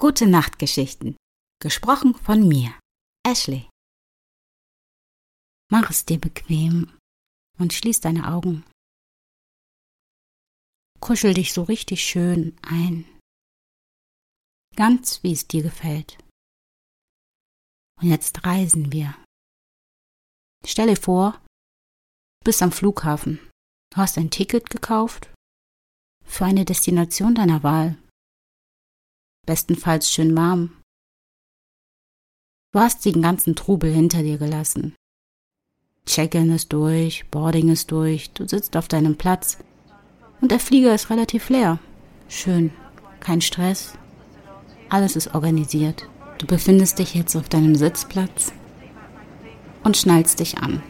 Gute Nachtgeschichten. Gesprochen von mir, Ashley. Mach es dir bequem und schließ deine Augen. Kuschel dich so richtig schön ein. Ganz wie es dir gefällt. Und jetzt reisen wir. Stell dir vor, du bist am Flughafen. Du hast ein Ticket gekauft für eine Destination deiner Wahl. Bestenfalls schön warm. Du hast den ganzen Trubel hinter dir gelassen. Check-in ist durch, Boarding ist durch, du sitzt auf deinem Platz und der Flieger ist relativ leer. Schön, kein Stress, alles ist organisiert. Du befindest dich jetzt auf deinem Sitzplatz und schnallst dich an.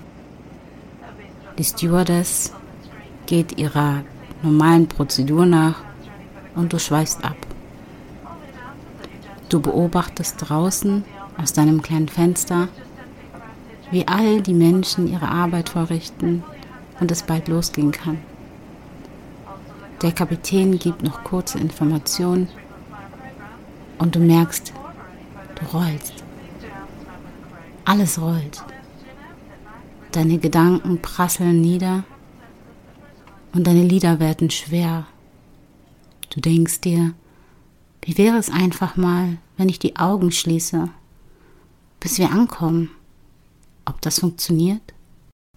Die Stewardess geht ihrer normalen Prozedur nach und du schweifst ab. Du beobachtest draußen aus deinem kleinen Fenster, wie all die Menschen ihre Arbeit verrichten und es bald losgehen kann. Der Kapitän gibt noch kurze Informationen und du merkst, du rollst. Alles rollt. Deine Gedanken prasseln nieder und deine Lieder werden schwer. Du denkst dir, wie wäre es einfach mal, wenn ich die Augen schließe, bis wir ankommen? Ob das funktioniert?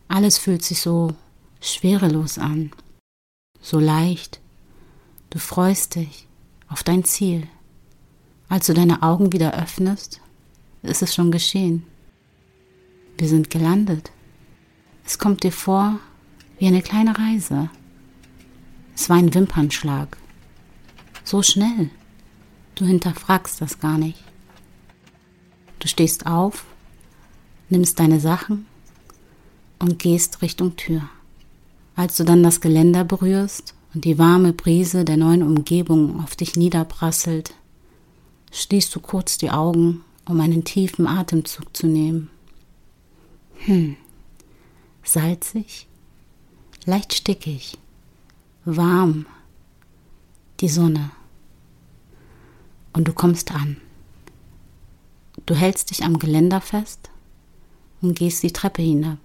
Alles fühlt sich so schwerelos an, so leicht. Du freust dich auf dein Ziel. Als du deine Augen wieder öffnest, ist es schon geschehen. Wir sind gelandet. Es kommt dir vor wie eine kleine Reise. Es war ein Wimpernschlag. So schnell. Du hinterfragst das gar nicht. Du stehst auf, nimmst deine Sachen und gehst Richtung Tür. Als du dann das Geländer berührst und die warme Brise der neuen Umgebung auf dich niederprasselt, schließt du kurz die Augen, um einen tiefen Atemzug zu nehmen. Hm, salzig, leicht stickig, warm, die Sonne. Und du kommst an. Du hältst dich am Geländer fest und gehst die Treppe hinab.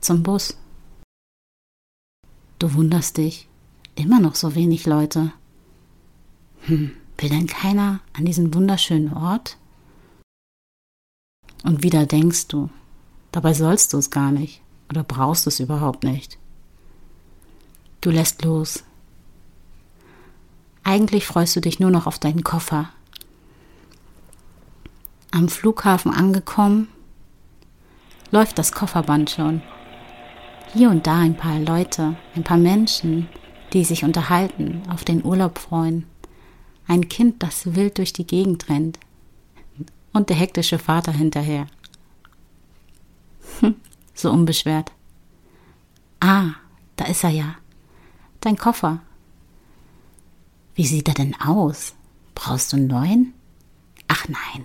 Zum Bus. Du wunderst dich, immer noch so wenig Leute. Hm, Will denn keiner an diesen wunderschönen Ort? Und wieder denkst du, dabei sollst du es gar nicht oder brauchst es überhaupt nicht. Du lässt los. Eigentlich freust du dich nur noch auf deinen Koffer. Am Flughafen angekommen, läuft das Kofferband schon. Hier und da ein paar Leute, ein paar Menschen, die sich unterhalten, auf den Urlaub freuen. Ein Kind, das wild durch die Gegend rennt. Und der hektische Vater hinterher. Hm, so unbeschwert. Ah, da ist er ja. Dein Koffer. Wie sieht er denn aus? Brauchst du einen neuen? Ach nein.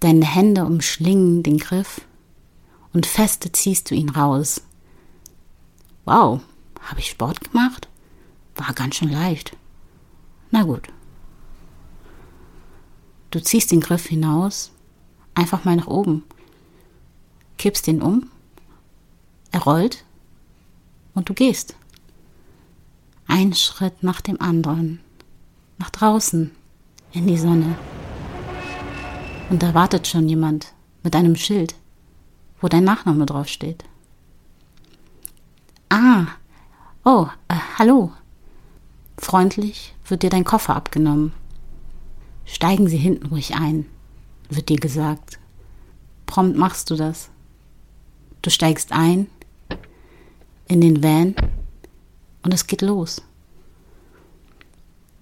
Deine Hände umschlingen den Griff und feste ziehst du ihn raus. Wow, habe ich Sport gemacht? War ganz schön leicht. Na gut. Du ziehst den Griff hinaus, einfach mal nach oben, kippst ihn um, er rollt und du gehst. Ein Schritt nach dem anderen, nach draußen, in die Sonne. Und da wartet schon jemand mit einem Schild, wo dein Nachname draufsteht. Ah, oh, äh, hallo, Freundlich wird dir dein Koffer abgenommen. Steigen Sie hinten ruhig ein, wird dir gesagt. Prompt machst du das. Du steigst ein in den Van und es geht los.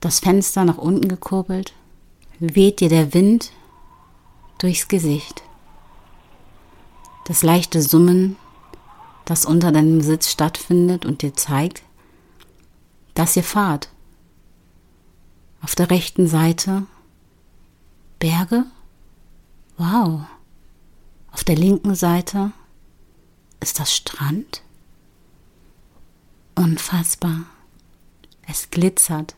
das Fenster nach unten gekurbelt, weht dir der Wind durchs Gesicht. Das leichte Summen, das unter deinem Sitz stattfindet und dir zeigt, dass ihr fahrt. Auf der rechten Seite Berge. Wow. Auf der linken Seite ist das Strand. Unfassbar. Es glitzert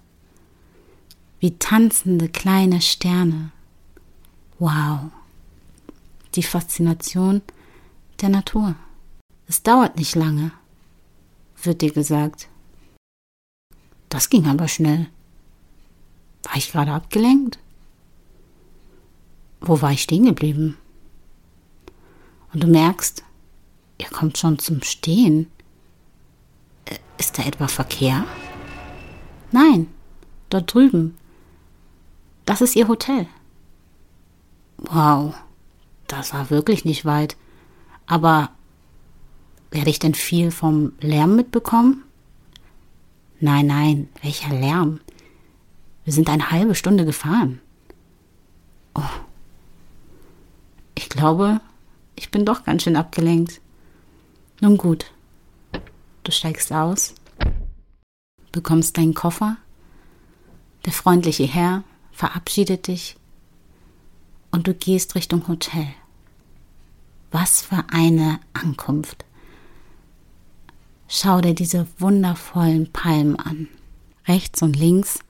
wie tanzende kleine Sterne. Wow. Die Faszination der Natur. Es dauert nicht lange, wird dir gesagt. Das ging aber schnell. War ich gerade abgelenkt? Wo war ich stehen geblieben? Und du merkst, ihr kommt schon zum Stehen. Ist da etwa Verkehr? Nein, dort drüben. Das ist ihr Hotel. Wow, das war wirklich nicht weit. Aber werde ich denn viel vom Lärm mitbekommen? Nein, nein, welcher Lärm? Wir sind eine halbe Stunde gefahren. Oh. Ich glaube, ich bin doch ganz schön abgelenkt. Nun gut. Du steigst aus, bekommst deinen Koffer. Der freundliche Herr verabschiedet dich und du gehst Richtung Hotel. Was für eine Ankunft. Schau dir diese wundervollen Palmen an. Rechts und links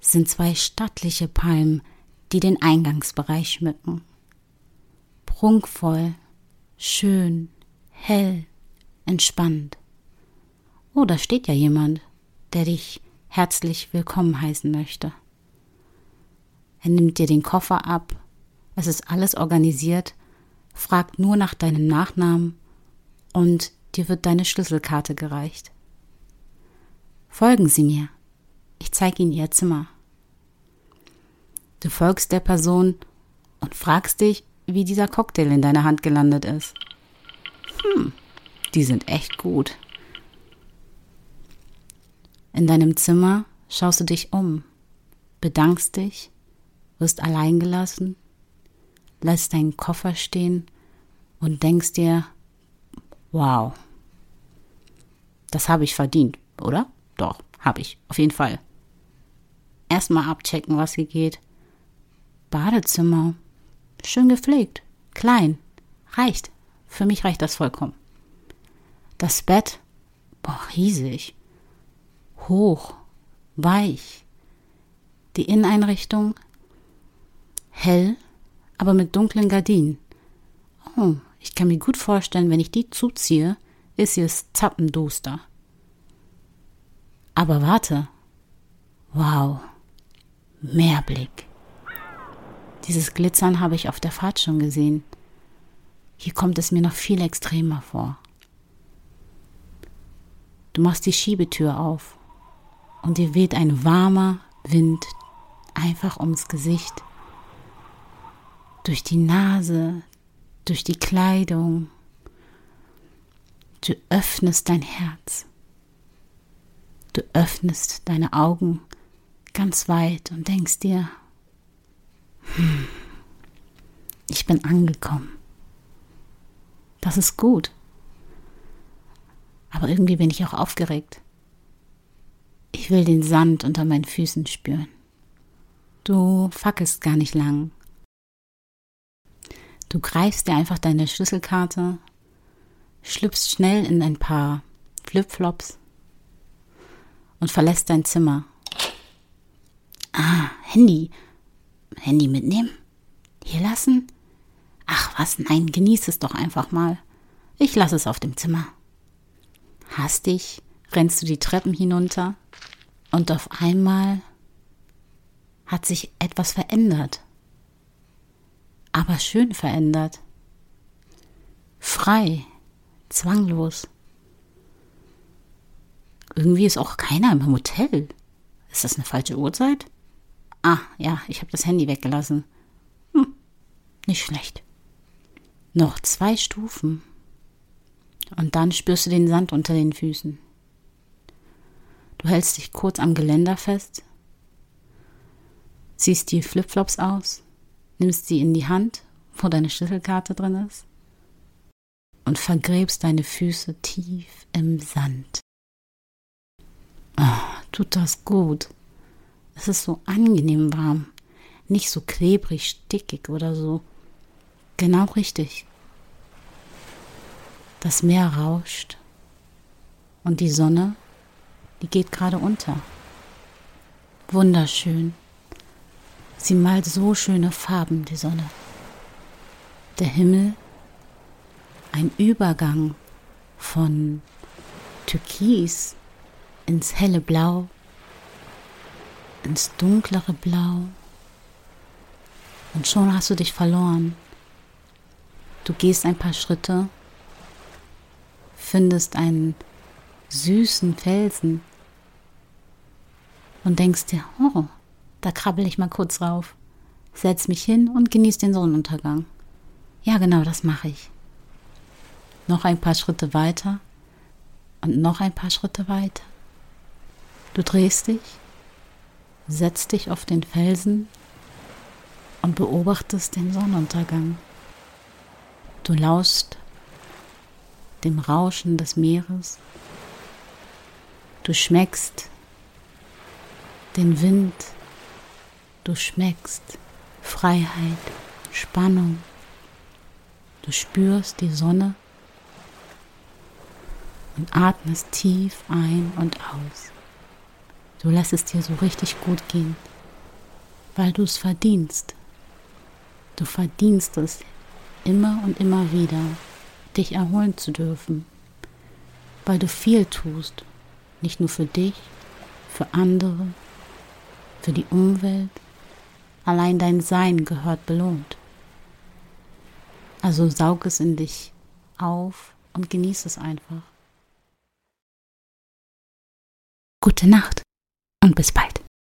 sind zwei stattliche Palmen, die den Eingangsbereich schmücken. Prunkvoll, schön, hell, entspannt. Oh, da steht ja jemand, der dich herzlich willkommen heißen möchte. Er nimmt dir den Koffer ab, es ist alles organisiert, fragt nur nach deinem Nachnamen und dir wird deine Schlüsselkarte gereicht. Folgen Sie mir. Ich zeige Ihnen Ihr Zimmer. Du folgst der Person und fragst dich, wie dieser Cocktail in deiner Hand gelandet ist. Hm, die sind echt gut. In deinem Zimmer schaust du dich um, bedankst dich, wirst allein gelassen, lässt deinen Koffer stehen und denkst dir, wow, das habe ich verdient, oder? Doch, habe ich, auf jeden Fall. Erstmal abchecken, was hier geht. Badezimmer, schön gepflegt, klein, reicht. Für mich reicht das vollkommen. Das Bett, boah, riesig, hoch, weich. Die Inneneinrichtung, hell, aber mit dunklen Gardinen. Oh, ich kann mir gut vorstellen, wenn ich die zuziehe, ist es zappenduster. Aber warte. Wow. Meerblick. Dieses Glitzern habe ich auf der Fahrt schon gesehen. Hier kommt es mir noch viel extremer vor. Du machst die Schiebetür auf und dir weht ein warmer Wind einfach ums Gesicht, durch die Nase, durch die Kleidung. Du öffnest dein Herz. Du öffnest deine Augen ganz weit und denkst dir, hm, ich bin angekommen. Das ist gut. Aber irgendwie bin ich auch aufgeregt. Ich will den Sand unter meinen Füßen spüren. Du fackelst gar nicht lang. Du greifst dir einfach deine Schlüsselkarte, schlüpfst schnell in ein paar Flipflops und verlässt dein Zimmer. Ah, Handy. Handy mitnehmen? Hier lassen? Ach was, nein, genieß es doch einfach mal. Ich lasse es auf dem Zimmer. Hastig rennst du die Treppen hinunter und auf einmal hat sich etwas verändert. Aber schön verändert. Frei, zwanglos. Irgendwie ist auch keiner im Hotel. Ist das eine falsche Uhrzeit? Ah, ja, ich habe das Handy weggelassen. Hm, nicht schlecht. Noch zwei Stufen. Und dann spürst du den Sand unter den Füßen. Du hältst dich kurz am Geländer fest, ziehst die Flipflops aus, nimmst sie in die Hand, wo deine Schlüsselkarte drin ist, und vergräbst deine Füße tief im Sand. Oh, tut das gut. Es ist so angenehm warm, nicht so klebrig, stickig oder so. Genau richtig. Das Meer rauscht und die Sonne, die geht gerade unter. Wunderschön. Sie malt so schöne Farben, die Sonne. Der Himmel, ein Übergang von Türkis ins helle Blau, ins dunklere Blau. Und schon hast du dich verloren. Du gehst ein paar Schritte, findest einen süßen Felsen und denkst dir, oh, da krabbel ich mal kurz rauf, setz mich hin und genieß den Sonnenuntergang. Ja, genau, das mache ich. Noch ein paar Schritte weiter und noch ein paar Schritte weiter. Du drehst dich, setzt dich auf den Felsen und beobachtest den Sonnenuntergang. Du laust dem Rauschen des Meeres. Du schmeckst den Wind. Du schmeckst Freiheit, Spannung. Du spürst die Sonne und atmest tief ein und aus. Du lässt es dir so richtig gut gehen, weil du es verdienst. Du verdienst es immer und immer wieder, dich erholen zu dürfen, weil du viel tust, nicht nur für dich, für andere, für die Umwelt. Allein dein Sein gehört belohnt. Also saug es in dich auf und genieß es einfach. Gute Nacht und bis bald.